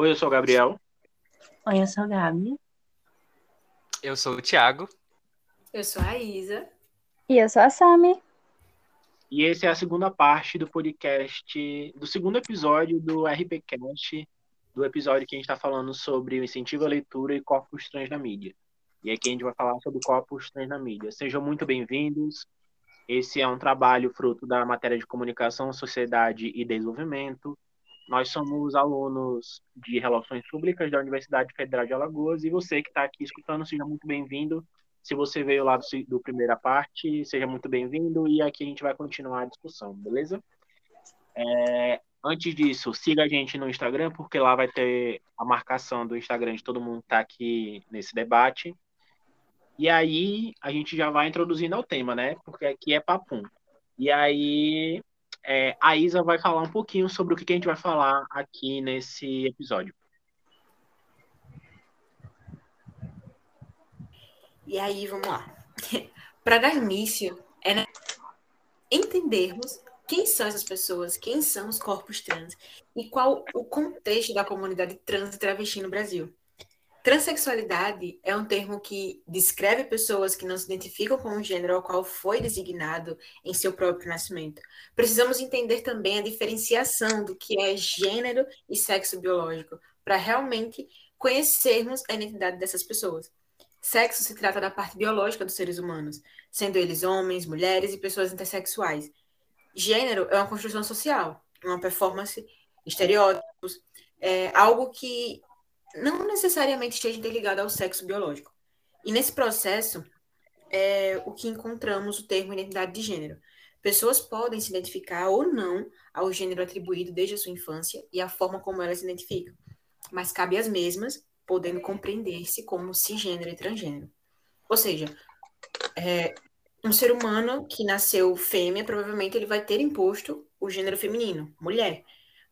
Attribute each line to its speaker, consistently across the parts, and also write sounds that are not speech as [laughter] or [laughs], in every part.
Speaker 1: Oi, eu sou o Gabriel.
Speaker 2: Oi, eu sou a Gabi.
Speaker 3: Eu sou o Thiago.
Speaker 4: Eu sou a Isa.
Speaker 5: E eu sou a Sami.
Speaker 1: E essa é a segunda parte do podcast, do segundo episódio do RPCast, do episódio que a gente está falando sobre o incentivo à leitura e corpos trans na mídia. E aqui a gente vai falar sobre corpos trans na mídia. Sejam muito bem-vindos. Esse é um trabalho fruto da matéria de comunicação, sociedade e desenvolvimento. Nós somos alunos de Relações Públicas da Universidade Federal de Alagoas e você que está aqui escutando, seja muito bem-vindo. Se você veio lá do, do primeira parte, seja muito bem-vindo e aqui a gente vai continuar a discussão, beleza? É, antes disso, siga a gente no Instagram, porque lá vai ter a marcação do Instagram de todo mundo que está aqui nesse debate. E aí a gente já vai introduzindo ao tema, né? Porque aqui é papum. E aí é, a Isa vai falar um pouquinho sobre o que a gente vai falar aqui nesse episódio.
Speaker 4: E aí, vamos lá. [laughs] Para dar início, é entendermos quem são essas pessoas, quem são os corpos trans e qual o contexto da comunidade trans e travesti no Brasil. Transsexualidade é um termo que descreve pessoas que não se identificam com o gênero ao qual foi designado em seu próprio nascimento. Precisamos entender também a diferenciação do que é gênero e sexo biológico, para realmente conhecermos a identidade dessas pessoas. Sexo se trata da parte biológica dos seres humanos, sendo eles homens, mulheres e pessoas intersexuais. Gênero é uma construção social, uma performance, estereótipos, é algo que não necessariamente esteja interligado ao sexo biológico. E nesse processo é o que encontramos o termo identidade de gênero. Pessoas podem se identificar ou não ao gênero atribuído desde a sua infância e a forma como elas se identificam, mas cabe às mesmas, podendo compreender-se como cisgênero e transgênero. Ou seja, é, um ser humano que nasceu fêmea, provavelmente ele vai ter imposto o gênero feminino, mulher.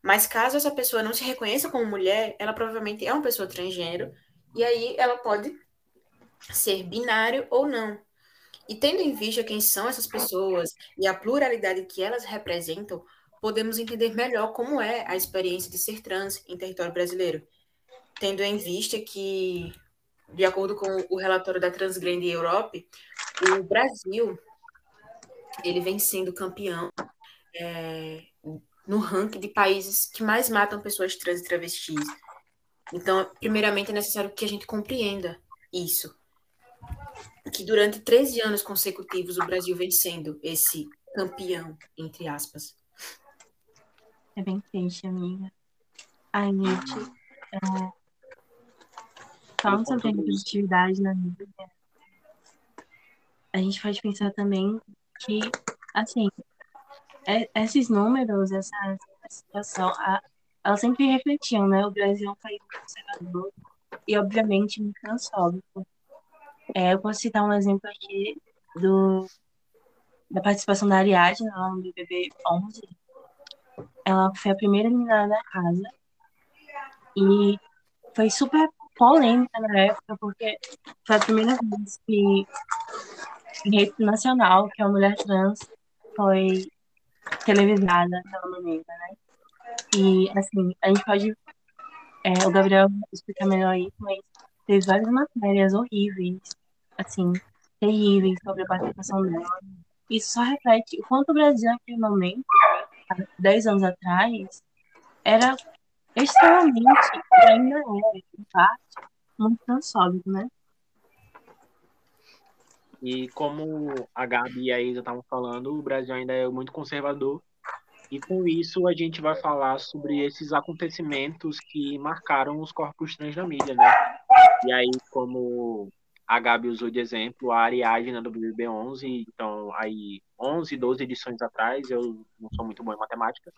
Speaker 4: Mas caso essa pessoa não se reconheça como mulher, ela provavelmente é uma pessoa transgênero, e aí ela pode ser binário ou não. E tendo em vista quem são essas pessoas e a pluralidade que elas representam, podemos entender melhor como é a experiência de ser trans em território brasileiro. Tendo em vista que, de acordo com o relatório da Transgrande Europe, o Brasil ele vem sendo campeão é, no ranking de países que mais matam pessoas trans e travestis. Então, primeiramente, é necessário que a gente compreenda isso. Que durante 13 anos consecutivos o Brasil vem sendo esse campeão, entre aspas.
Speaker 2: É bem triste, amiga. Ai, gente, é... falando sobre a na vida, a gente pode pensar também que, assim, esses números, essa, situação, a, sempre refletiam, né? O Brasil é um país conservador e, obviamente, muito transfóbico. É, eu posso citar um exemplo aqui do, da participação da Ariadne no BBB 11. Ela foi a primeira eliminada da casa e foi super polêmica na época, porque foi a primeira vez que em rede nacional que a mulher trans foi televisada pela maneira, né? E, assim, a gente pode. É, o Gabriel explicar melhor isso, mas teve várias matérias horríveis, assim, terríveis sobre a participação dela. Isso só reflete o quanto o Brasil, naquele momento, há 10 anos atrás, era extremamente, e ainda é, em parte, muito transfóbico, né?
Speaker 1: E como a Gabi e a Isa estavam falando, o Brasil ainda é muito conservador. E com isso a gente vai falar sobre esses acontecimentos que marcaram os corpos trans na mídia, né? E aí, como a Gabi usou de exemplo, a Ariadne do BBB 11, então aí 11, 12 edições atrás, eu não sou muito bom em matemática,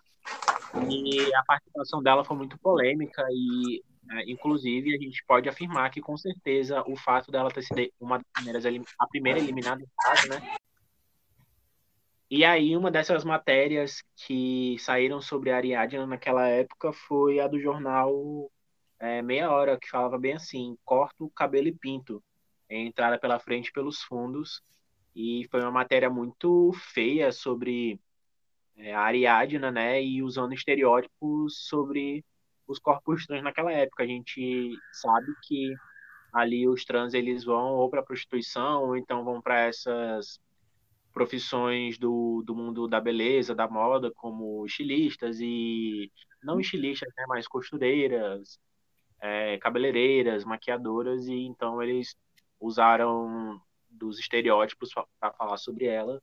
Speaker 1: e a participação dela foi muito polêmica e inclusive, a gente pode afirmar que, com certeza, o fato dela ter sido uma das primeiras, a primeira eliminada do caso, né? E aí, uma dessas matérias que saíram sobre a Ariadna naquela época foi a do jornal é, Meia Hora, que falava bem assim: corto, cabelo e pinto. É, entrada pela frente pelos fundos. E foi uma matéria muito feia sobre é, a Ariadna, né? E usando estereótipos sobre os corpos trans naquela época. A gente sabe que ali os trans eles vão ou para prostituição ou então vão para essas profissões do, do mundo da beleza, da moda, como estilistas e não estilistas, né, mas costureiras, é, cabeleireiras, maquiadoras e então eles usaram dos estereótipos para falar sobre ela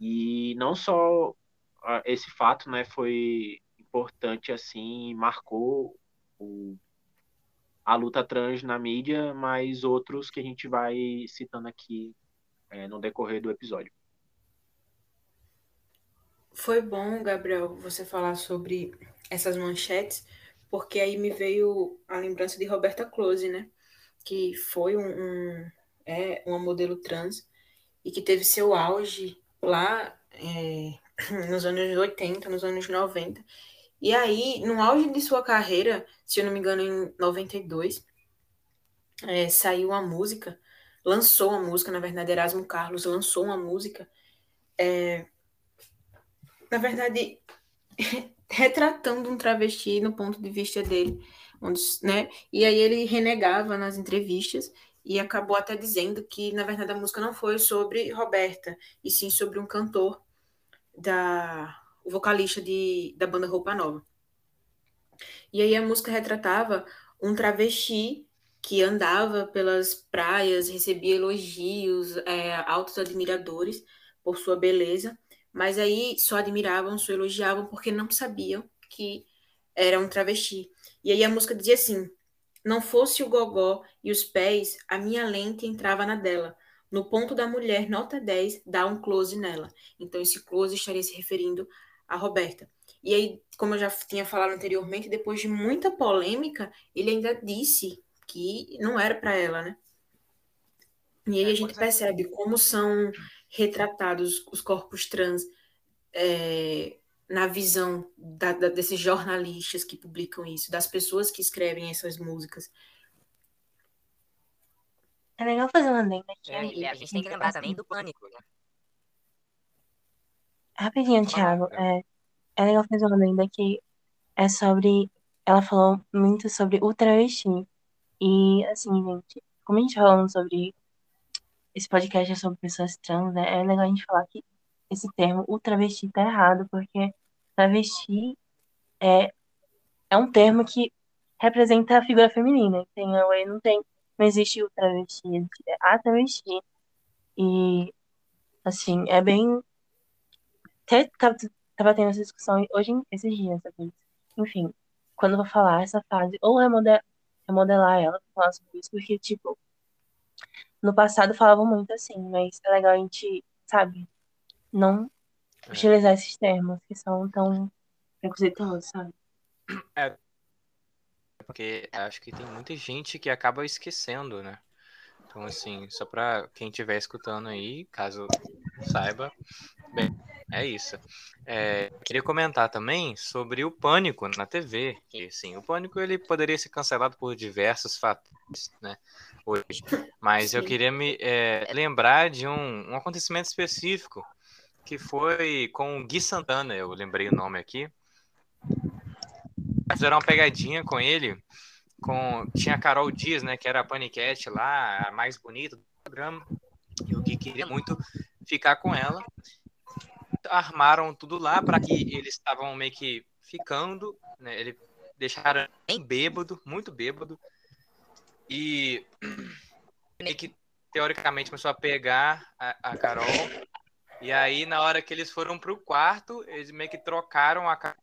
Speaker 1: e não só esse fato, né, foi importante assim, marcou o, a luta trans na mídia, mas outros que a gente vai citando aqui é, no decorrer do episódio.
Speaker 4: Foi bom, Gabriel, você falar sobre essas manchetes, porque aí me veio a lembrança de Roberta Close, né? Que foi um, um é, uma modelo trans e que teve seu auge lá é, [clears throat] nos anos 80, nos anos 90. E aí, no auge de sua carreira, se eu não me engano, em 92, é, saiu uma música, lançou uma música, na verdade, Erasmo Carlos lançou uma música, é, na verdade, [laughs] retratando um travesti no ponto de vista dele, onde, né? E aí ele renegava nas entrevistas e acabou até dizendo que, na verdade, a música não foi sobre Roberta, e sim sobre um cantor da o vocalista de, da banda Roupa Nova. E aí a música retratava um travesti que andava pelas praias, recebia elogios, é, altos admiradores por sua beleza, mas aí só admiravam, só elogiavam porque não sabiam que era um travesti. E aí a música dizia assim: não fosse o gogó e os pés, a minha lente entrava na dela. No ponto da mulher, nota 10, dá um close nela. Então, esse close estaria se referindo a Roberta. E aí, como eu já tinha falado anteriormente, depois de muita polêmica, ele ainda disse que não era para ela, né? E aí a gente percebe como são retratados os corpos trans é, na visão da, da, desses jornalistas que publicam isso, das pessoas que escrevem essas músicas.
Speaker 2: É legal fazer uma lenda aqui.
Speaker 3: É, e a gente tem que lembrar também do pânico, né?
Speaker 2: Rapidinho, Thiago. É, é legal fazer uma lenda que é sobre. Ela falou muito sobre o travesti. E, assim, gente, como a gente tá falando sobre. Esse podcast é sobre pessoas trans, né? É legal a gente falar que esse termo, o travesti, tá errado, porque travesti é, é um termo que representa a figura feminina, entendeu? Aí não tem, não existe o travesti, existe a travesti. E, assim, é bem. Até tava, tava tendo essa discussão hoje, esses dias, sabe? Enfim, quando eu vou falar essa fase, ou remodelar, remodelar ela falar sobre isso, porque, tipo, no passado falavam muito assim, mas é legal a gente, sabe, não
Speaker 3: É.
Speaker 2: utilizar esses termos que são tão preconceituosos, sabe?
Speaker 3: É, porque acho que tem muita gente que acaba esquecendo, né? Então, assim, só pra quem estiver escutando aí, caso saiba, bem, é isso. É, queria comentar também sobre o Pânico na TV. Que, assim, o Pânico ele poderia ser cancelado por diversos fatores, né? Hoje. Mas eu
Speaker 4: Sim.
Speaker 3: queria me é, lembrar de um, um acontecimento específico que foi com o Gui Santana, eu lembrei o nome aqui. Fizeram uma pegadinha com ele, com tinha a Carol Dias, né, que era a paniquete lá, a mais bonita do programa, e o Gui queria muito ficar com ela. Armaram tudo lá para que eles estavam meio que ficando, né, ele deixaram bem bêbado, muito bêbado, e meio que teoricamente começou a pegar a, a Carol, e aí na hora que eles foram pro quarto, eles meio que trocaram a Carol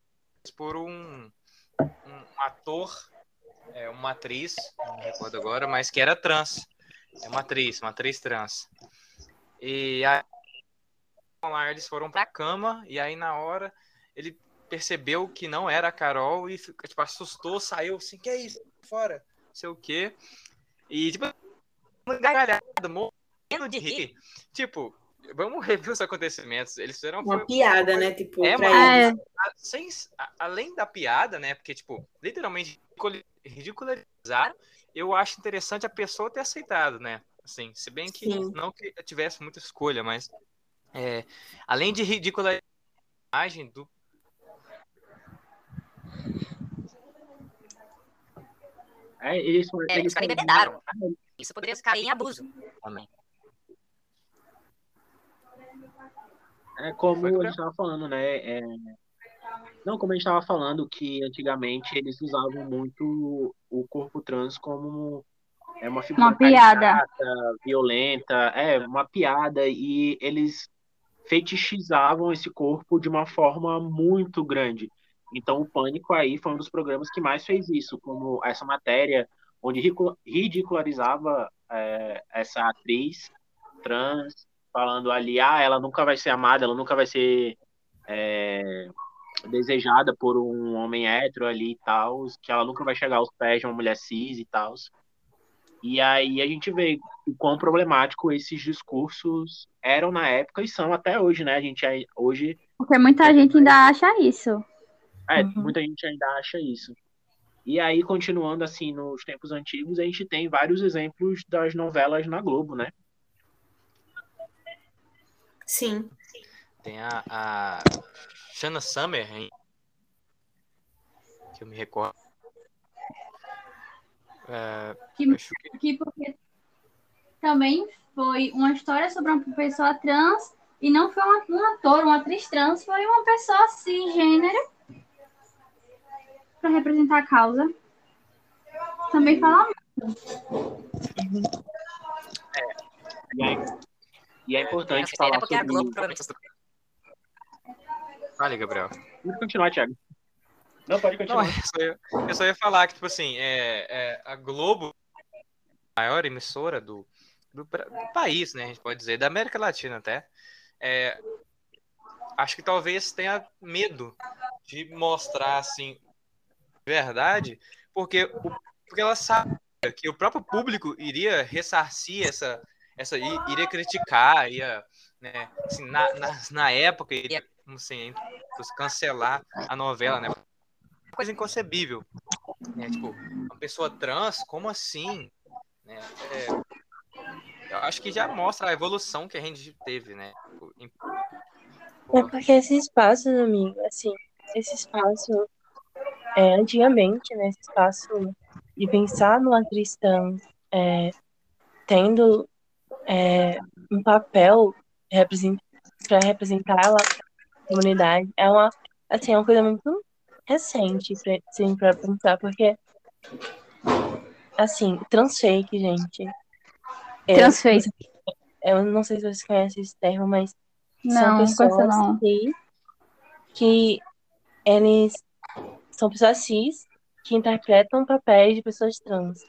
Speaker 3: por um um ator, é, uma atriz, não me recordo agora, mas que era trans. É uma atriz, uma atriz trans. E aí lá eles foram pra cama, e aí na hora ele percebeu que não era a Carol e tipo, assustou, saiu assim, que é isso? Fora, não sei o quê. E tipo, gargalhada, morrendo de rir. Tipo, vamos rever os acontecementos. Eles fizeram
Speaker 4: Uma
Speaker 3: foi-
Speaker 4: piada, né? Tipo,
Speaker 3: É, mas- sem, além da piada, né? Porque, tipo, literalmente ridicularizar, eu acho interessante a pessoa ter aceitado, né? Assim, se bem que
Speaker 4: Sim.
Speaker 3: não que eu tivesse muita escolha, mas é, além de ridicularizar a imagem do
Speaker 1: É, eles,
Speaker 3: é,
Speaker 1: eles
Speaker 3: embebedaram. Isso poderia cair em abuso também.
Speaker 1: É como a gente estava falando, né? É... Não, como a gente estava falando, que antigamente eles usavam muito o corpo trans como é uma figura
Speaker 5: uma piada
Speaker 1: caricata, violenta, é uma piada e eles fetichizavam esse corpo de uma forma muito grande. Então, o Pânico aí foi um dos programas que mais fez isso, como essa matéria onde ridicularizava é, essa atriz trans, falando ali, ah, ela nunca vai ser amada, ela nunca vai ser é, desejada por um homem hétero ali e tal, que ela nunca vai chegar aos pés de uma mulher cis e tal. E aí a gente vê o quão problemático esses discursos eram na época e são até hoje, né? A gente hoje.
Speaker 5: Porque muita gente ainda acha isso.
Speaker 1: É, uhum. muita gente ainda acha isso. E aí, continuando assim, nos tempos antigos, a gente tem vários exemplos das novelas na Globo, né?
Speaker 4: Sim.
Speaker 3: Tem a, a Shanna Summer, hein? que eu me recordo.
Speaker 6: É, que, que... que porque também foi uma história sobre uma pessoa trans e não foi uma, um ator, uma atriz trans, foi uma pessoa cisgênero para representar a causa. Também fala
Speaker 1: muito. É, e, é, e é importante falar é sobre...
Speaker 3: Fale, Gabriel.
Speaker 1: Pode continuar, Thiago. Não, pode continuar. Não, eu,
Speaker 3: só ia, eu, só ia, falar que, tipo assim, é, é, a Globo, a maior emissora do, do, do, país, né, a gente pode dizer, da América Latina até, é, acho que talvez tenha medo de mostrar, assim, verdade, porque, porque ela sabe que o próprio público iria ressarcir essa, essa iria criticar, ia, né, assim, na, na, na época, iria, assim, cancelar a novela, né, coisa inconcebível, né, tipo, uma pessoa trans, como assim, né, é, eu acho que já mostra a evolução que a gente teve, né,
Speaker 2: é porque esse espaço, amigo, assim, esse espaço é, antigamente, né, espaço de pensar no trans é, tendo é, um papel para representar a comunidade, é uma, assim, é uma coisa muito recente para pensar, porque, assim, transfake, gente.
Speaker 5: É, transfake.
Speaker 2: Eu não sei se vocês conhecem esse termo, mas
Speaker 5: não,
Speaker 2: são pessoas
Speaker 5: não.
Speaker 2: Que, que eles são pessoas cis que interpretam papéis de pessoas trans.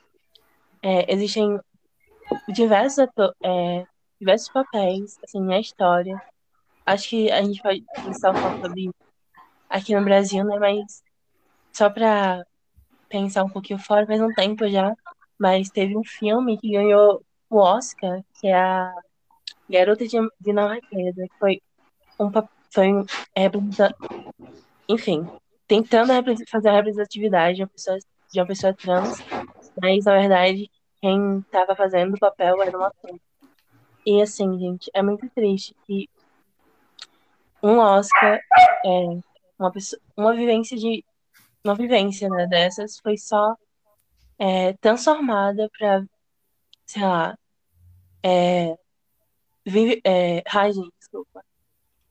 Speaker 2: É, existem diversos, é, diversos papéis assim, na história. Acho que a gente pode pensar um pouco sobre aqui no Brasil, né? Mas só para pensar um pouquinho fora, faz um tempo já. Mas teve um filme que ganhou o Oscar, que é a Garota de Dinamarquesa, que foi um foi enfim, tentando fazer a representatividade de uma pessoa, de uma pessoa trans, mas na verdade quem estava fazendo o papel era uma ator. E assim, gente, é muito triste que um Oscar, é, uma, pessoa, uma vivência de uma vivência né, dessas foi só é, transformada para, sei lá, é, vive, é, ai, gente, desculpa.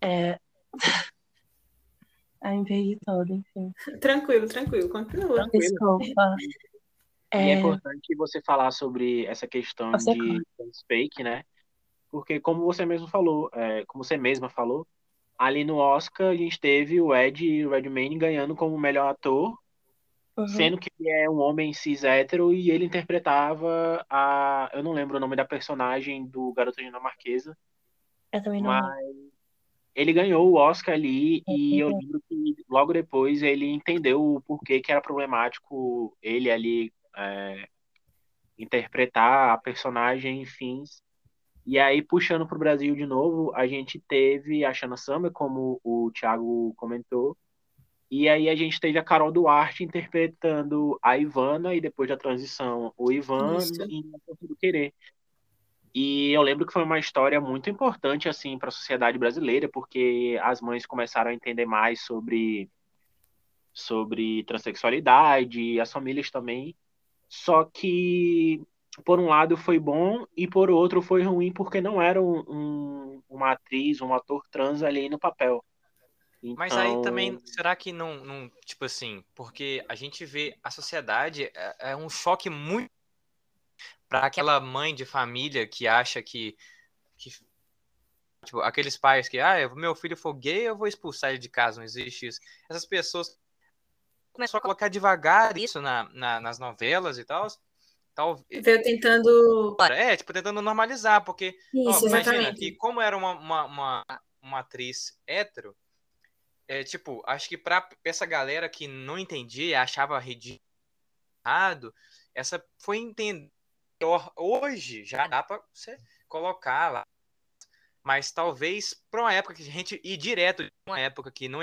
Speaker 2: É, [laughs] Ai, perdi todo, enfim.
Speaker 4: Tranquilo, tranquilo, continua.
Speaker 2: Desculpa.
Speaker 1: É... E é importante você falar sobre essa questão você de fake, né? Porque como você mesmo falou, é, como você mesma falou, ali no Oscar a gente teve o Ed Redmayne ganhando como melhor ator, uhum. sendo que ele é um homem cis hétero e ele interpretava a, eu não lembro o nome da personagem do Garoto Dinamarquesa.
Speaker 2: Eu também não.
Speaker 1: Mas ele ganhou o Oscar ali e eu lembro que logo depois ele entendeu o porquê que era problemático ele ali é, interpretar a personagem, enfim. E aí, puxando para o Brasil de novo, a gente teve a Shana Summer, como o Thiago comentou, e aí a gente teve a Carol Duarte interpretando a Ivana e depois da transição o Ivan Isso. em do Querer. E eu lembro que foi uma história muito importante assim para a sociedade brasileira, porque as mães começaram a entender mais sobre sobre transexualidade, as famílias também. Só que, por um lado, foi bom e por outro foi ruim porque não era um, um, uma atriz, um ator trans ali no papel.
Speaker 3: Então... Mas aí também, será que não, não, tipo assim, porque a gente vê a sociedade é, é um choque muito para aquela mãe de família que acha que, que tipo, aqueles pais que, ah, meu filho for gay, eu vou expulsar ele de casa, não existe isso. Essas pessoas começou a colocar devagar isso na, na nas novelas e tal.
Speaker 4: Tal Veio tentando.
Speaker 3: É, tipo, tentando normalizar, porque
Speaker 4: isso,
Speaker 3: ó, imagina que como era uma, uma, uma, uma atriz hétero, é, tipo, acho que para essa galera que não entendia, achava ridículo, essa foi entender. Hoje já dá para você colocar lá. Mas talvez para uma época que a gente ir direto, uma época que não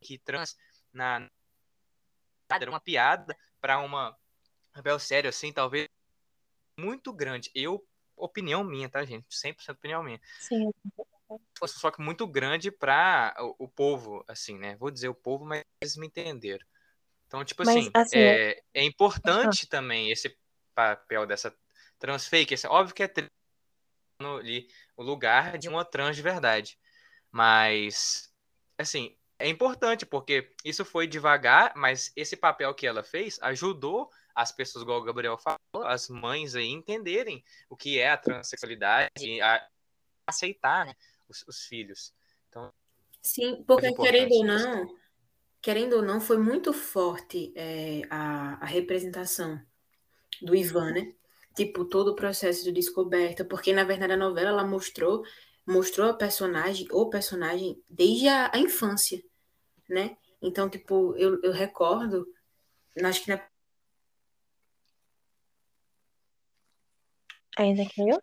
Speaker 3: que trans na era uma piada para uma Rebel sério assim, talvez muito grande. Eu opinião minha, tá, gente? 100% opinião minha.
Speaker 2: Sim
Speaker 3: fosse só que muito grande para o, o, povo, assim, né? Vou dizer o povo, mas eles me entenderam. Então, tipo mas, assim, assim é, é, importante uhum. também esse papel dessa trans fake. Esse, óbvio que é no, ali, o lugar de uma trans de verdade. Mas, assim, é importante porque isso foi devagar, mas esse papel que ela fez ajudou as pessoas, igual o Gabriel falou, as mães aí entenderem o que é a transexualidade, a aceitar, né? os, os filhos. Então,
Speaker 4: Sim, porque querendo ou não, querendo ou não, foi muito forte é, a, a representação do Ivan, né? Tipo, todo o processo de descoberta, porque na verdade a novela ela mostrou mostrou a personagem, o personagem desde a, a infância, né? Então, tipo, eu, eu recordo, acho que na
Speaker 2: Ainda caiu?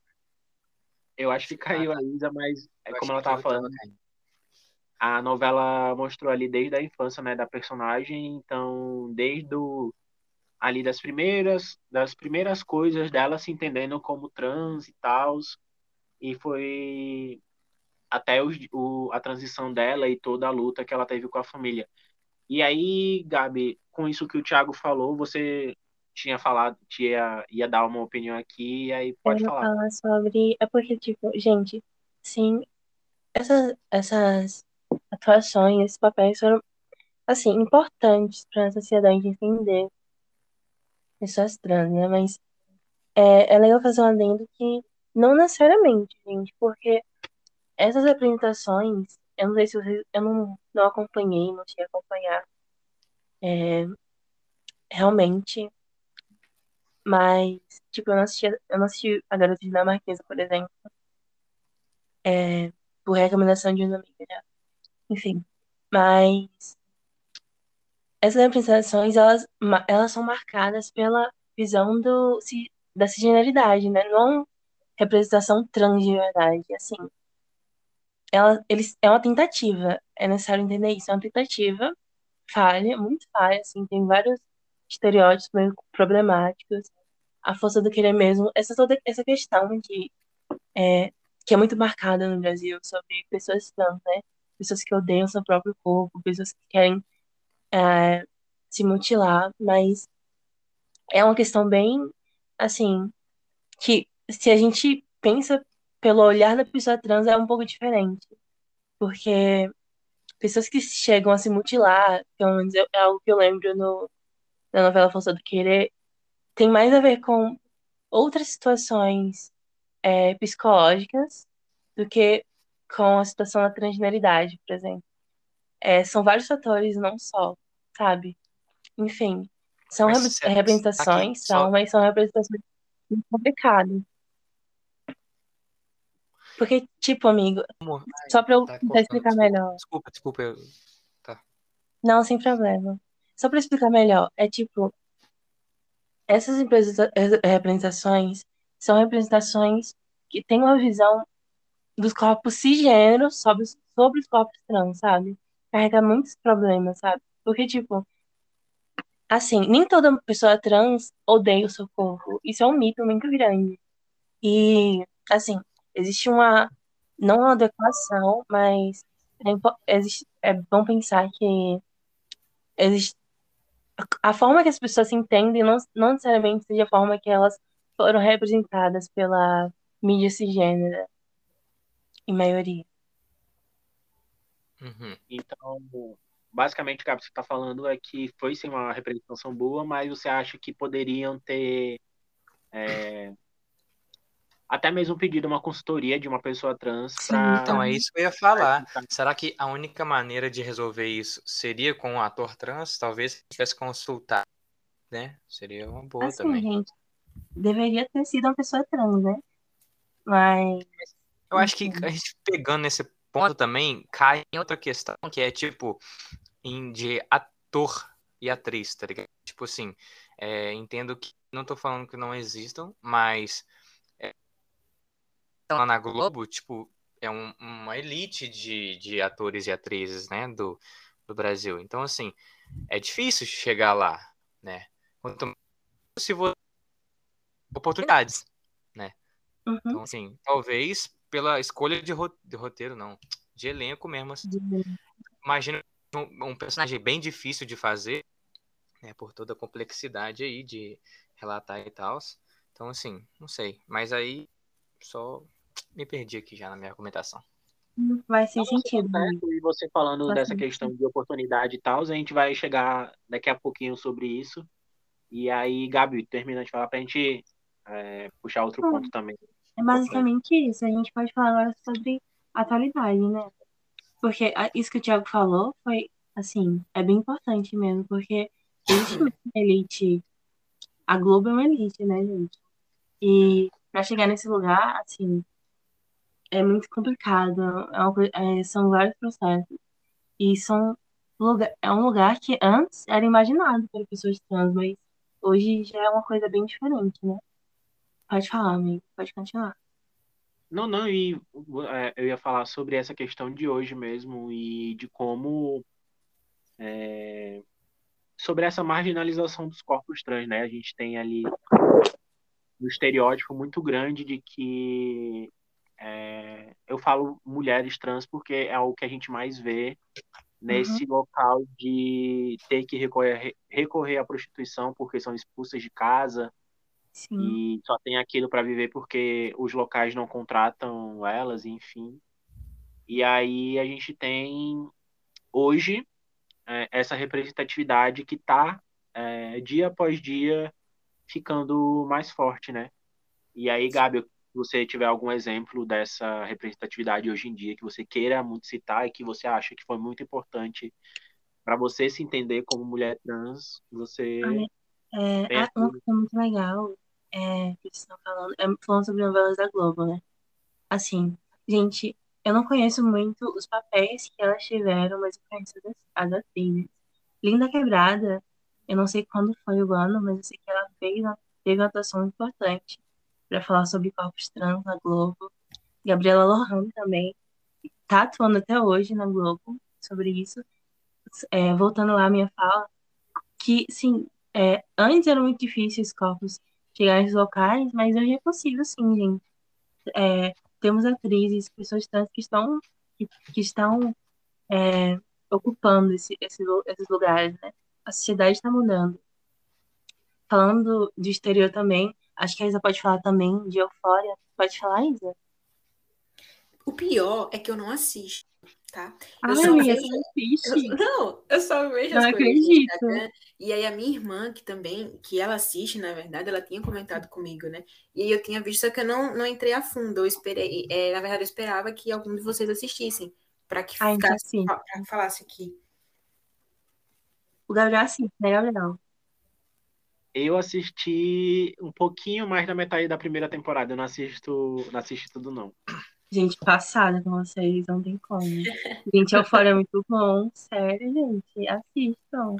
Speaker 1: Eu acho que caiu a Isa, mas é como ela tava falando. A novela mostrou ali desde a infância, né, da personagem, então desde o, ali das primeiras das primeiras coisas dela se entendendo como trans e tal, e foi até o, o, a transição dela e toda a luta que ela teve com a família. E aí, Gabi, com isso que o Thiago falou, você tinha falado, tinha, ia dar uma opinião aqui, e aí pode
Speaker 2: eu
Speaker 1: falar.
Speaker 2: falar sobre. É porque, tipo, gente, sim, essas, essas atuações, esses papéis foram, assim, importantes para a sociedade entender pessoas trans, né? Mas é, é legal fazer um adendo que não necessariamente, gente, porque essas apresentações, eu não sei se vocês, eu não, não acompanhei, não tinha acompanhar. É, realmente mas, tipo, eu não assisti, eu não assisti A Garota Dinamarquesa, por exemplo. É, por recomendação de uma amiga já. Enfim. Mas essas representações, elas, elas são marcadas pela visão do, da cisgeneridade, né? Não representação trans de verdade, assim. Ela, eles, é uma tentativa, é necessário entender isso, é uma tentativa falha, muito falha, assim, tem vários estereótipos meio problemáticos, a força do querer mesmo, essa toda essa questão de é, que é muito marcada no Brasil sobre pessoas trans, né? Pessoas que odeiam seu próprio corpo, pessoas que querem é, se mutilar, mas é uma questão bem assim que se a gente pensa pelo olhar da pessoa trans é um pouco diferente, porque pessoas que chegam a se mutilar, pelo menos é algo que eu lembro no da novela Força do Querer tem mais a ver com outras situações é, psicológicas do que com a situação da transgeneridade, por exemplo. É, são vários fatores, não só, sabe? Enfim, são mas, re representações, aqui, são, só... mas são representações muito complicadas. Porque, tipo, amigo, Amor, só pra eu tá tentar explicar melhor.
Speaker 3: Desculpa, desculpa. Eu... Tá.
Speaker 2: Não, sem problema. Só para explicar melhor, é tipo, essas representações são representações que têm uma visão dos corpos cisgêneros sobre, sobre os corpos trans, sabe? Carrega muitos problemas, sabe? Porque, tipo, assim, nem toda pessoa trans odeia o seu corpo. Isso é um mito muito grande. E, assim, existe uma, não uma adequação, mas é, existe, é bom pensar que existe a forma que as pessoas se entendem não, não necessariamente seja a forma que elas foram representadas pela mídia cisgênera, em maioria.
Speaker 3: Uhum.
Speaker 1: Então, basicamente, o que você está falando é que foi sim uma representação boa, mas você acha que poderiam ter é, até mesmo pedido uma consultoria de uma pessoa trans para.
Speaker 3: Então, é isso que eu ia falar. Será que a única maneira de resolver isso seria com um ator trans? Talvez se tivesse consultado, né? Seria uma boa
Speaker 2: Assim,
Speaker 3: também.
Speaker 2: gente, deveria ter sido uma pessoa trans, né? Mas,
Speaker 3: Eu acho que a gente pegando nesse ponto também cai em outra questão, que é tipo em, de ator e atriz, tá ligado? Tipo assim, é, entendo que não tô falando que não existam, mas lá na Globo, tipo, é um- uma elite de, de atores e atrizes, né, do, do Brasil. Então, assim, é difícil chegar lá, né? Quanto mais se você oportunidades.
Speaker 2: uhum,
Speaker 3: Então, assim, talvez pela escolha de, ro- de roteiro, não, de elenco mesmo. assim. Imagina um, um personagem bem difícil de fazer, né, por toda a complexidade aí de relatar e tal. Então, assim, não sei. Mas aí, só me perdi aqui já na minha argumentação.
Speaker 2: vai ser
Speaker 1: tá
Speaker 2: sentido. né?
Speaker 1: E você falando
Speaker 2: Faz
Speaker 1: dessa
Speaker 2: sentido.
Speaker 1: questão de oportunidade e tal, a gente vai chegar daqui a pouquinho sobre isso. E aí, Gabi, termina de falar pra gente é, puxar outro
Speaker 2: Hum.
Speaker 1: ponto também.
Speaker 2: É basicamente isso. A gente pode falar agora sobre atualidade, né? Porque isso que o Thiago falou foi, assim, é bem importante mesmo, porque existe uma elite. A Globo é uma elite, né, gente? E pra chegar nesse lugar, assim, é muito complicado. É uma é, são vários processos. E são lugar, é um lugar que antes era imaginado para pessoas trans, mas hoje já é uma coisa bem diferente, né? Pode falar, amigo. Pode continuar.
Speaker 1: Não, não, e é, eu ia falar sobre essa questão de hoje mesmo e de como. é, sobre essa marginalização dos corpos trans, né? A gente tem ali um estereótipo muito grande de que. é, eu falo mulheres trans porque é o que a gente mais vê nesse local de ter que recorrer, recorrer à prostituição porque são expulsas de casa
Speaker 2: Sim.
Speaker 1: e só tem aquilo para viver porque os locais não contratam elas, enfim. E aí a gente tem hoje é, essa representatividade que está dia após dia ficando mais forte, né? E aí, Gabi, se você tiver algum exemplo dessa representatividade hoje em dia que você queira muito citar e que você acha que foi muito importante para você se entender como mulher trans, você
Speaker 2: É,
Speaker 1: aqui.
Speaker 2: uma coisa muito legal é, que vocês estão falando, é falando sobre novelas da Globo, né? Assim, gente, eu não conheço muito os papéis que elas tiveram, mas eu conheço as, as atrizes. Linda Quebrada, eu não sei quando foi o ano, mas eu sei que ela fez teve uma atuação importante para falar sobre corpos trans na Globo. Gabriela Lohan também tá atuando até hoje na Globo sobre isso. É, voltando lá à minha fala, que, sim, é, antes era muito difícil os corpos chegarem nos locais, mas hoje é possível, sim, gente. É, temos atrizes, pessoas trans que estão, que, que estão é, ocupando esse, esse, esses lugares, né? A sociedade está mudando. Falando do exterior também, acho que a Isa pode falar também de Eufória. Pode falar, Isa?
Speaker 4: O pior é que eu não assisto, tá?
Speaker 2: Ai,
Speaker 4: Eu só
Speaker 2: amiga,
Speaker 4: vejo-
Speaker 2: não
Speaker 4: Eu-
Speaker 2: assiste.
Speaker 4: não, eu só vejo
Speaker 2: Não
Speaker 4: as coisas
Speaker 2: acredito.
Speaker 4: Instagram. E aí a minha irmã, que também, que ela assiste, na verdade, ela tinha comentado comigo, né? E aí eu tinha visto, só que eu não, não entrei a fundo. Eu esperei, é, na verdade, eu esperava que algum de vocês assistissem, para que
Speaker 2: então
Speaker 4: ficasse,
Speaker 2: sim.
Speaker 4: pra falasse aqui.
Speaker 2: O Gabriel assiste, né, Gabriel?
Speaker 1: Eu assisti um pouquinho mais da metade da primeira temporada. Eu não assisto, não assisti tudo, não.
Speaker 2: Gente, passada com vocês, não tem como. Gente, Eufória é muito bom. Sério, gente. Assistam.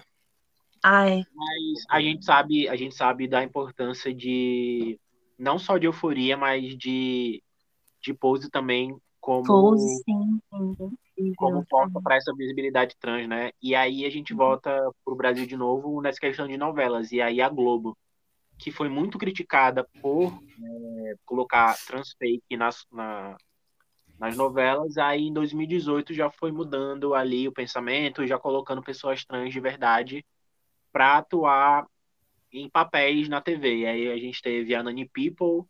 Speaker 2: Ai,
Speaker 1: Mas a gente sabe, a gente sabe da importância de não só de euforia, mas de, de pose também como
Speaker 2: Pose, sim, sim.
Speaker 1: Como porta para essa visibilidade trans, né? E aí a gente volta pro Brasil de novo nessa questão de novelas. E aí a Globo, que foi muito criticada por é, colocar transfake nas, na, nas novelas, aí em 2018 já foi mudando ali o pensamento, já colocando pessoas trans de verdade para atuar em papéis na TV. E aí a gente teve a Nani People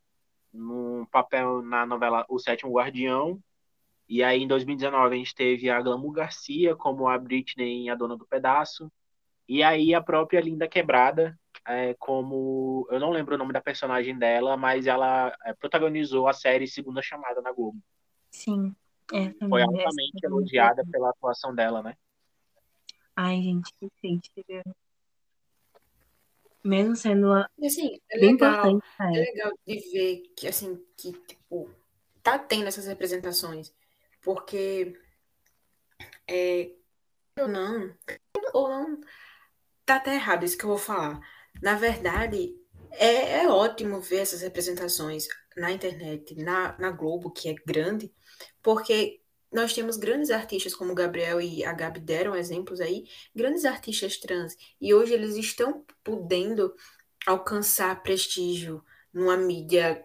Speaker 1: num papel na novela O Sétimo Guardião. E aí em 2019 a gente teve a Glamour Garcia como a Britney em A Dona do Pedaço. E aí a própria Linda Quebrada é, como eu não lembro o nome da personagem dela, mas ela é, protagonizou a série Segunda Chamada na Globo.
Speaker 2: Sim. É,
Speaker 1: Foi altamente elogiada pela atuação dela, né?
Speaker 2: Ai, gente, que triste, viu? Mesmo sendo uma...
Speaker 4: assim, é
Speaker 2: bem
Speaker 4: legal,
Speaker 2: importante
Speaker 4: é legal de ver que assim que tipo tá tendo essas representações, porque é, ou não, ou não, tá até errado isso que eu vou falar. Na verdade, é, é ótimo ver essas representações na internet, na, na Globo, que é grande, porque nós temos grandes artistas como o Gabriel e a Gabi deram exemplos aí, grandes artistas trans, e hoje eles estão podendo alcançar prestígio numa mídia,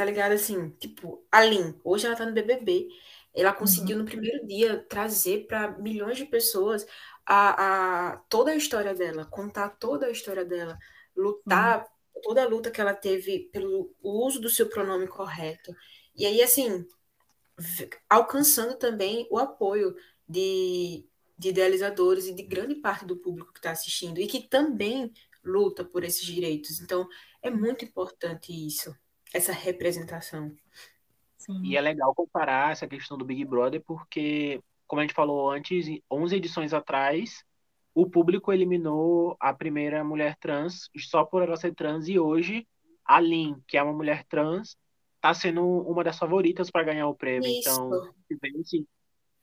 Speaker 4: tá ligado? Assim, tipo, a Lin, hoje ela tá no BBB, ela conseguiu no primeiro dia trazer para milhões de pessoas a, a, toda a história dela, contar toda a história dela, lutar, toda a luta que ela teve pelo uso do seu pronome correto. E aí, assim, alcançando também o apoio de, de idealizadores e de grande parte do público que está assistindo e que também luta por esses direitos. Então, é muito importante isso, essa representação.
Speaker 2: Sim.
Speaker 1: E é legal comparar essa questão do Big Brother, porque, como a gente falou antes, 11 edições atrás, o público eliminou a primeira mulher trans só por ela ser trans, e hoje a Lin, que é uma mulher trans, está sendo uma das favoritas para ganhar o prêmio.
Speaker 4: Isso.
Speaker 1: Então, vê esse,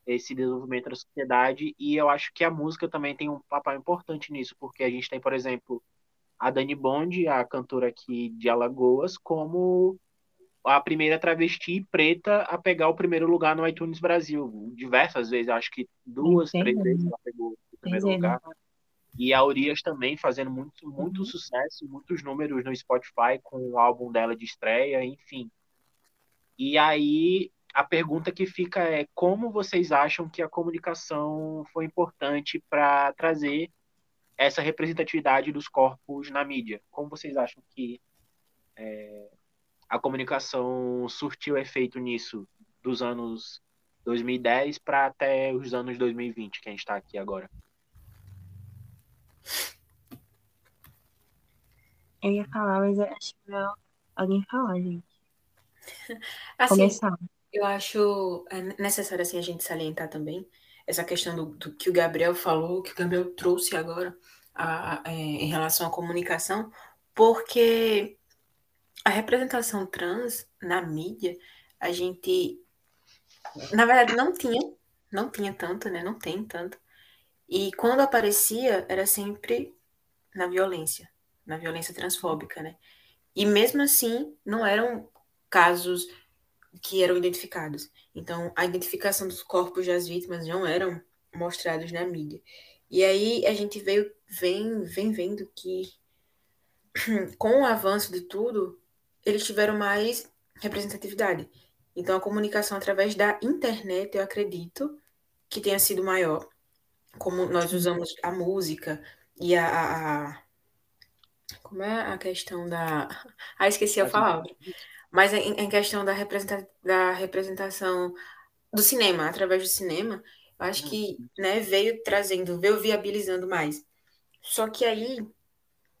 Speaker 1: esse desenvolvimento da sociedade, e eu acho que a música também tem um papel importante nisso, porque a gente tem, por exemplo, a Dani Bond, a cantora aqui de Alagoas, como a primeira travesti preta a pegar o primeiro lugar no iTunes Brasil. Diversas vezes, acho que duas,
Speaker 2: Sim,
Speaker 1: três vezes ela pegou o primeiro
Speaker 2: é.
Speaker 1: lugar. E a Urias também fazendo muito,
Speaker 2: Uhum.
Speaker 1: muito sucesso, muitos números no Spotify com o álbum dela de estreia, enfim. E aí a pergunta que fica é como vocês acham que a comunicação foi importante para trazer essa representatividade dos corpos na mídia? Como vocês acham que é, a comunicação surtiu efeito nisso dos anos 2010 para até os anos 2020 que a gente está aqui agora?
Speaker 2: Eu ia falar, mas acho melhor alguém falar, gente. [laughs]
Speaker 4: Assim,
Speaker 2: Começar.
Speaker 4: Eu acho é necessário assim, a gente salientar também essa questão do, do que o Gabriel falou, que o Gabriel trouxe agora a- a- é, em relação à comunicação, porque a representação trans na mídia, a gente, na verdade, não tinha, não tinha tanto, né? Não tem tanto. E quando aparecia, era sempre na violência, na violência transfóbica, né? E mesmo assim, não eram casos que eram identificados. Então, a identificação dos corpos das vítimas não eram mostrados na mídia. E aí a gente veio, vem, vem vendo que [clears throat] com o avanço de tudo, eles tiveram mais representatividade. Então, a comunicação através da internet, eu acredito que tenha sido maior. Como nós usamos a música e a, a- a- como é a questão da. [laughs] Ah, esqueci a palavra. Mas em, em questão da, representa, da representação do cinema, através do cinema, eu acho que né, veio trazendo, veio viabilizando mais. Só que aí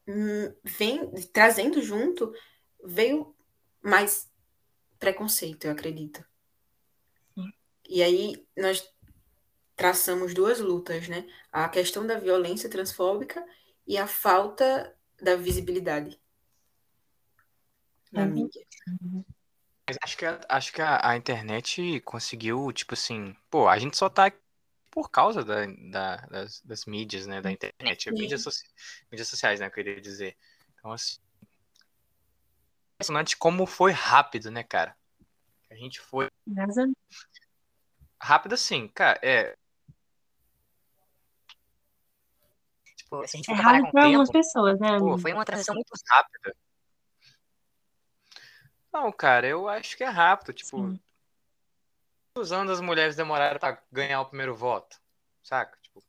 Speaker 4: hum, vem trazendo junto, veio mais preconceito, eu acredito.
Speaker 2: Sim.
Speaker 4: E aí nós traçamos duas lutas, né? A questão da violência transfóbica e a falta da visibilidade na
Speaker 2: Uhum.
Speaker 3: Mas acho que, a, acho que a, a internet conseguiu, tipo assim, pô, a gente só tá por causa da, da- das, das mídias, né, da internet, mídias, mídias sociais, né, eu queria dizer. Então, assim, impressionante como foi rápido, né, cara? A gente foi rápido assim, cara, é... Tipo, se a gente
Speaker 2: É
Speaker 3: for comparar
Speaker 2: raro
Speaker 3: com o
Speaker 2: para algumas pessoas, né,
Speaker 3: Pô, foi uma transição muito rápida. Não, cara, eu acho que é rápido. Tipo,
Speaker 2: Sim.
Speaker 3: quantos anos as mulheres demoraram pra ganhar o primeiro voto? Saca? Tipo,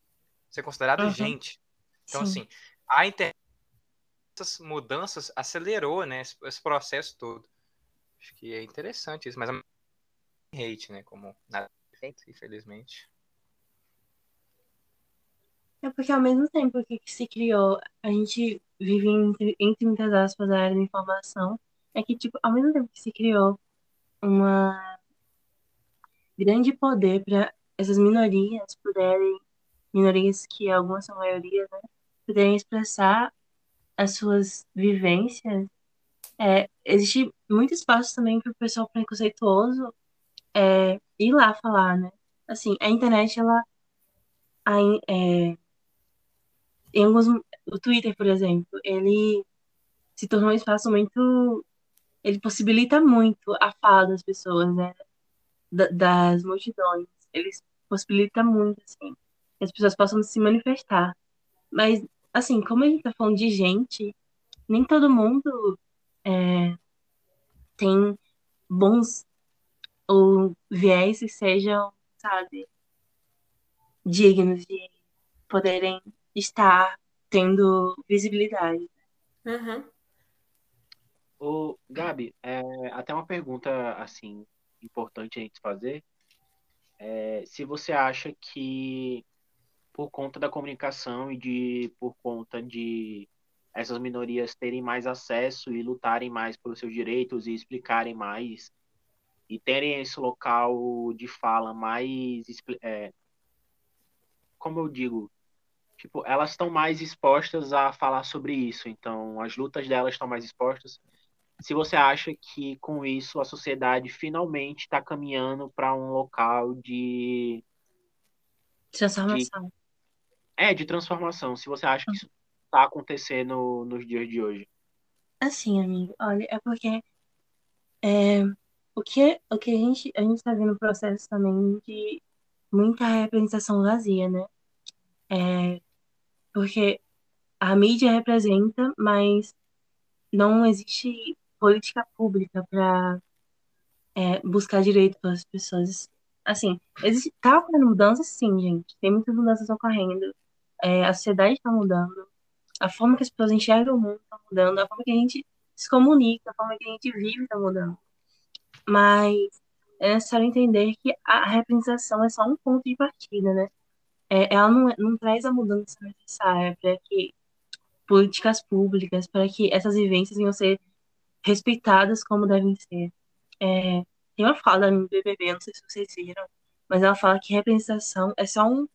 Speaker 3: ser considerado
Speaker 2: Uhum.
Speaker 3: gente. Então,
Speaker 2: Sim.
Speaker 3: assim, a internet, essas mudanças acelerou, né, esse, esse processo todo. Acho que é interessante isso, mas é hate, né, como nada feito, infelizmente.
Speaker 2: É porque ao mesmo tempo que se criou, a gente vive entre, entre muitas aspas a área da informação, é que, tipo, ao mesmo tempo que se criou uma grande poder para essas minorias puderem, minorias que algumas são maioria, né, puderem expressar as suas vivências, é, existe muito espaço também para o pessoal preconceituoso é, ir lá falar, né? Assim, a internet, ela ai- é, em alguns, o Twitter, por exemplo, ele se tornou um espaço muito, ele possibilita muito a fala das pessoas, né? Da- das multidões. Ele possibilita muito, assim, que as pessoas possam se manifestar. Mas, assim, como a gente tá falando de gente, nem todo mundo é, tem bons ou viés que sejam, sabe, dignos de poderem estar tendo visibilidade.
Speaker 4: Uhum.
Speaker 1: Ô, Gabi, é, até uma pergunta assim importante a gente fazer. É, se você acha que por conta da comunicação e de por conta de essas minorias terem mais acesso e lutarem mais pelos seus direitos e explicarem mais e terem esse local de fala mais, é, como eu digo, tipo, elas estão mais expostas a falar sobre isso. Então, as lutas delas estão mais expostas. Se você acha que com isso a sociedade finalmente está caminhando para um local de
Speaker 2: Transformação.
Speaker 1: é de transformação, se você acha que isso está acontecendo nos dias de hoje.
Speaker 2: Assim, amigo, olha, é porque é, o que, o que a gente, a gente tá vendo um processo também de muita representação vazia, né? É, porque a mídia representa, mas não existe política pública para buscar direito pelas pessoas. Assim, existe, tá ocorrendo mudanças, sim, gente. Tem muitas mudanças ocorrendo. É, a sociedade está mudando. A forma que as pessoas enxergam o mundo está mudando. A forma que a gente se comunica, a forma que a gente vive está mudando. Mas é necessário entender que a representação é só um ponto de partida, né? É, ela não, não traz a mudança necessária para que políticas públicas, para que essas vivências venham ser respeitadas como devem ser. É, tem uma fala no BBB, não sei se vocês viram, mas ela fala que representação é só um,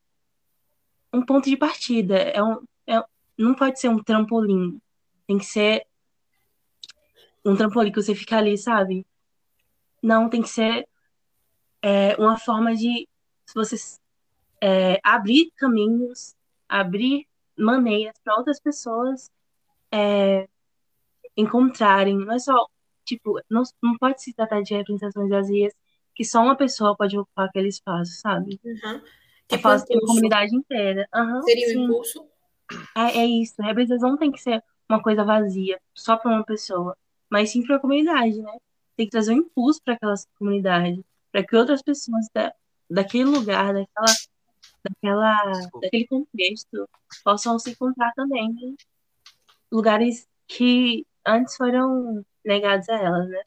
Speaker 2: um ponto de partida, é um, é, não pode ser um trampolim, tem que ser um trampolim que você fica ali, sabe? Não, tem que ser é, uma forma de você é, abrir caminhos, abrir maneiras para outras pessoas é, encontrarem. Não é só, tipo, não, não pode se tratar de representações vazias que só uma pessoa pode ocupar aquele espaço, sabe?
Speaker 4: Uhum. Tipo,
Speaker 2: a
Speaker 4: impulso.
Speaker 2: comunidade inteira. Aham,
Speaker 4: Seria
Speaker 2: sim.
Speaker 4: um impulso?
Speaker 2: É, é isso. A representação não tem que ser uma coisa vazia, só para uma pessoa, mas sim para a comunidade, né? Tem que trazer um impulso para aquela comunidade, para que outras pessoas da, daquele lugar, daquela, daquela,
Speaker 3: Desculpa.
Speaker 2: daquele contexto, possam se encontrar também em lugares que antes foram negados a elas, né?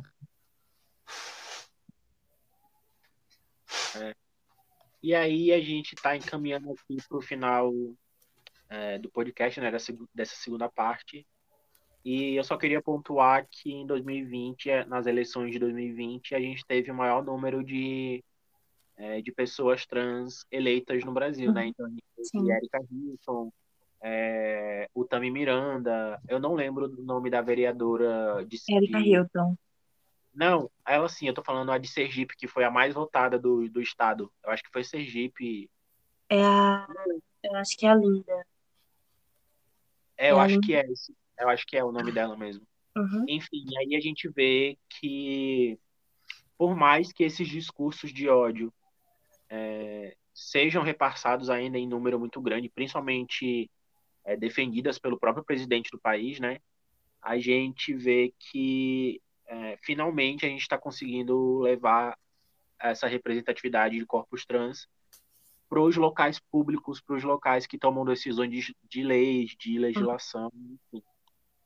Speaker 1: E aí a gente está encaminhando aqui para o final é, do podcast, né, dessa, dessa segunda parte. E eu só queria pontuar que em 2020, é, nas eleições de 2020, a gente teve o maior número de, é, de pessoas trans eleitas no Brasil, né? Então a gente teve
Speaker 2: Sim.
Speaker 1: Erika Hilton, é, o Tami Miranda, eu não lembro o nome da vereadora de,
Speaker 2: Erika
Speaker 1: de-
Speaker 2: Hilton.
Speaker 1: Não, ela sim, eu tô falando a de Sergipe, que foi a mais votada do, do estado. Eu acho que foi Sergipe.
Speaker 2: É a. Eu acho que é a Linda.
Speaker 1: É, eu
Speaker 2: É
Speaker 1: acho
Speaker 2: Linda.
Speaker 1: que é esse. Eu acho que é o nome dela mesmo.
Speaker 2: Uhum.
Speaker 1: Enfim, aí a gente vê que, por mais que esses discursos de ódio é, sejam repassados ainda em número muito grande, principalmente é, defendidas pelo próprio presidente do país, né? A gente vê que é, finalmente a gente está conseguindo levar essa representatividade de corpos trans para os locais públicos, para os locais que tomam decisões de, de leis, de legislação, enfim.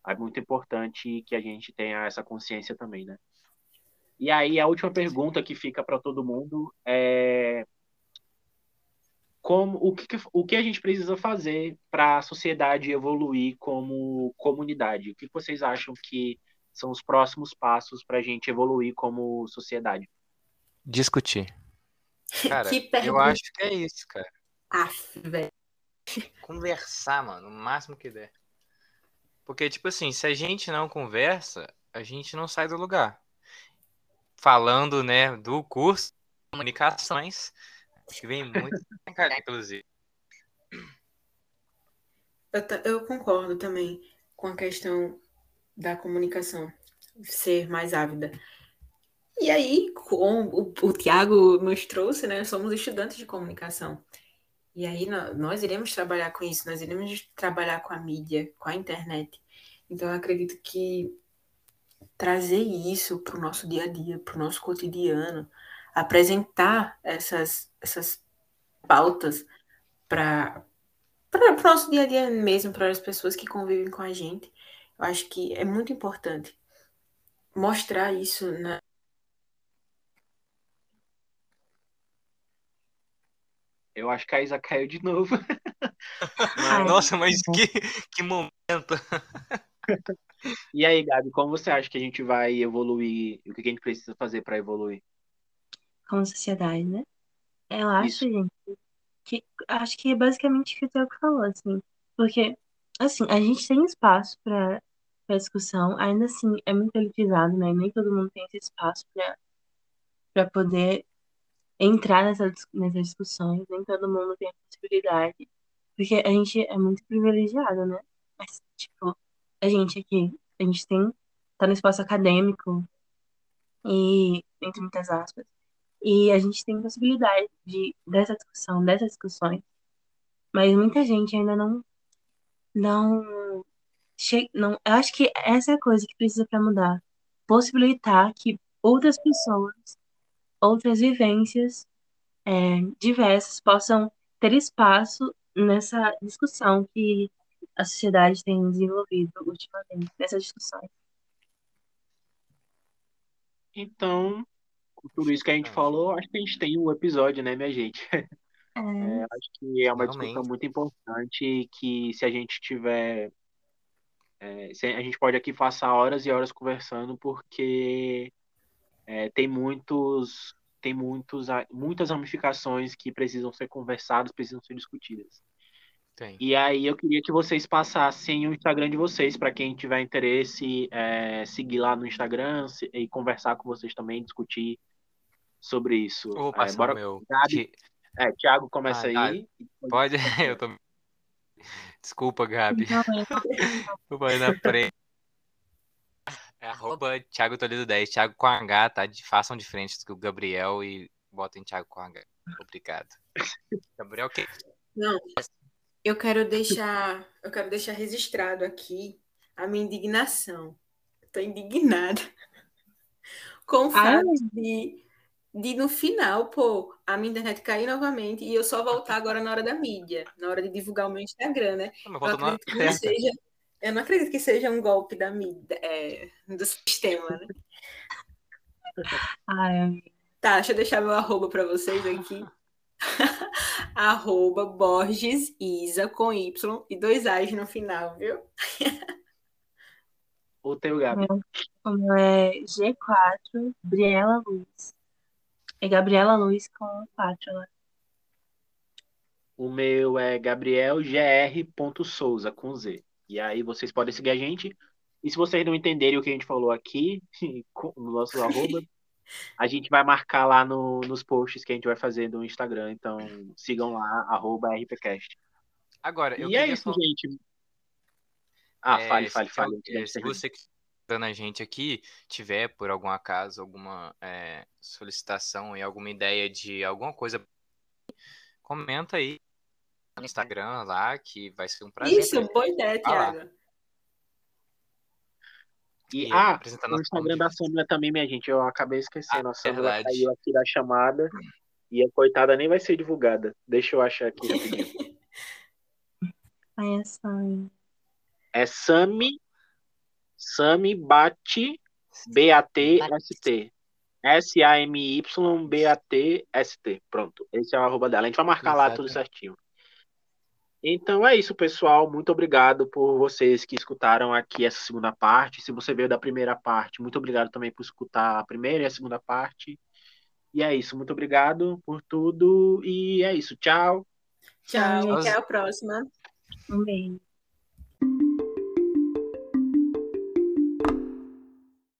Speaker 1: É muito importante que a gente tenha essa consciência também, né? E aí a última pergunta que fica para todo mundo é como o que, o que a gente precisa fazer para a sociedade evoluir como comunidade? O que vocês acham que são os próximos passos para a gente evoluir como sociedade?
Speaker 3: Discutir. Cara, eu acho que é isso, cara.
Speaker 4: Aff, velho.
Speaker 3: Conversar, mano, o máximo que der. Porque, tipo assim, se a gente não conversa, a gente não sai do lugar. Falando, né, do curso de comunicações, que vem muito [laughs] cara, inclusive.
Speaker 4: Eu, eu concordo também com a questão da comunicação ser mais ávida. E aí, como o, o Tiago nos trouxe, né? Somos estudantes de comunicação. E aí nós, nós iremos trabalhar com isso, nós iremos trabalhar com a mídia, com a internet. Então eu acredito que trazer isso para o nosso dia a dia, para o nosso cotidiano, apresentar essas, essas pautas para para o nosso dia a dia mesmo, para as pessoas que convivem com a gente. Eu acho que é muito importante mostrar isso na,
Speaker 1: Eu acho que a Isa caiu de novo. [laughs]
Speaker 3: mas... Nossa, mas que, que momento.
Speaker 1: e aí, Gabi, como você acha que a gente vai evoluir? O que a gente precisa fazer para evoluir?
Speaker 2: Como sociedade, né? Eu acho, Isso. gente, que acho que é basicamente o que o Theo falou, assim. Porque, assim, a gente tem espaço para discussão, ainda assim é muito elitizado, né? Nem todo mundo tem esse espaço para poder entrar nessa, nessas discussões, nem todo mundo tem a possibilidade, porque a gente é muito privilegiado, né? Mas, tipo, a gente aqui, a gente tem, tá no espaço acadêmico, e, entre muitas aspas, e a gente tem possibilidade de, dessa discussão, dessas discussões, mas muita gente ainda não, não, che, não, eu acho que essa é a coisa que precisa para mudar, possibilitar que outras pessoas outras vivências é, diversas possam ter espaço nessa discussão que a sociedade tem desenvolvido ultimamente, nessas discussões.
Speaker 1: Então, com tudo isso que a gente falou, acho que a gente tem um episódio, né, minha gente? É. [laughs] É, acho que é uma Realmente. discussão muito importante que se a gente tiver. É, a gente pode aqui passar horas e horas conversando, porque é, tem muitos tem muitos, muitas ramificações que precisam ser conversadas, precisam ser discutidas. Tem. E aí eu queria que vocês passassem o Instagram de vocês para quem tiver interesse, é, seguir lá no Instagram e conversar com vocês também, discutir sobre isso.
Speaker 3: Vou passar é, bora... meu.
Speaker 1: Gabi... É, Thiago começa ah, aí.
Speaker 3: Pode, [laughs] eu tô. Desculpa, Gabi. Desculpa aí na frente. É arroba Thiago Toledo 10. Thiago com H, tá? De, façam de frente com o Gabriel e botem Thiago com H. Obrigado. Gabriel, o quê?
Speaker 4: Não, eu quero deixar, eu quero deixar registrado aqui a minha indignação. Tô indignada [laughs] com o fato de, de, no final, pô, a minha internet cair novamente e eu só voltar agora na hora da mídia, na hora de divulgar o meu Instagram, né?
Speaker 3: Não, eu acredito
Speaker 4: que não seja eu não acredito que seja um golpe da mídia, é, do sistema, né? [laughs]
Speaker 2: Ai,
Speaker 4: tá, deixa eu deixar meu arroba para vocês aqui. [laughs] arroba Borges Isa com Y e dois A's no final, viu?
Speaker 1: o teu, Gabi?
Speaker 2: O meu é G4 Gabriela Luz. É Gabriela Luz com 4 lá.
Speaker 1: O meu é Gabriel Gr. Souza com Z. E aí vocês podem seguir a gente. E se vocês não entenderem o que a gente falou aqui, [laughs] no nosso arroba, a gente vai marcar lá no, nos posts que a gente vai fazer no Instagram. Então sigam lá, arroba RPCast.
Speaker 3: Agora, eu
Speaker 1: e é isso, falar... gente. Ah, é, fale, fale, fale.
Speaker 3: Se, se você que está na gente aqui tiver, por algum acaso, alguma é, solicitação e alguma ideia de alguma coisa, comenta aí no Instagram lá, que vai ser um prazer.
Speaker 4: Isso, boa ideia, Thiago.
Speaker 1: E, e ah, o Instagram da Sâmila também, minha gente, eu acabei esquecendo. Ah, a Sâmila caiu aqui da chamada. E a coitada nem vai ser divulgada. Deixa eu achar aqui rapidinho. [laughs]
Speaker 2: Ai, é Sami.
Speaker 1: É Sami. Sami Bate B-A-T-S-T. S-A-M-Y-B-A-T-S-T. Pronto. Esse é o arroba dela. A gente vai marcar lá tudo certinho. Então é isso, pessoal. Muito obrigado por vocês que escutaram aqui essa segunda parte. Se você veio da primeira parte, muito obrigado também por escutar a primeira e a segunda parte. E é isso. Muito obrigado por tudo. E é isso. Tchau.
Speaker 4: Tchau.
Speaker 3: Tchau.
Speaker 4: Até a próxima.
Speaker 2: Um beijo.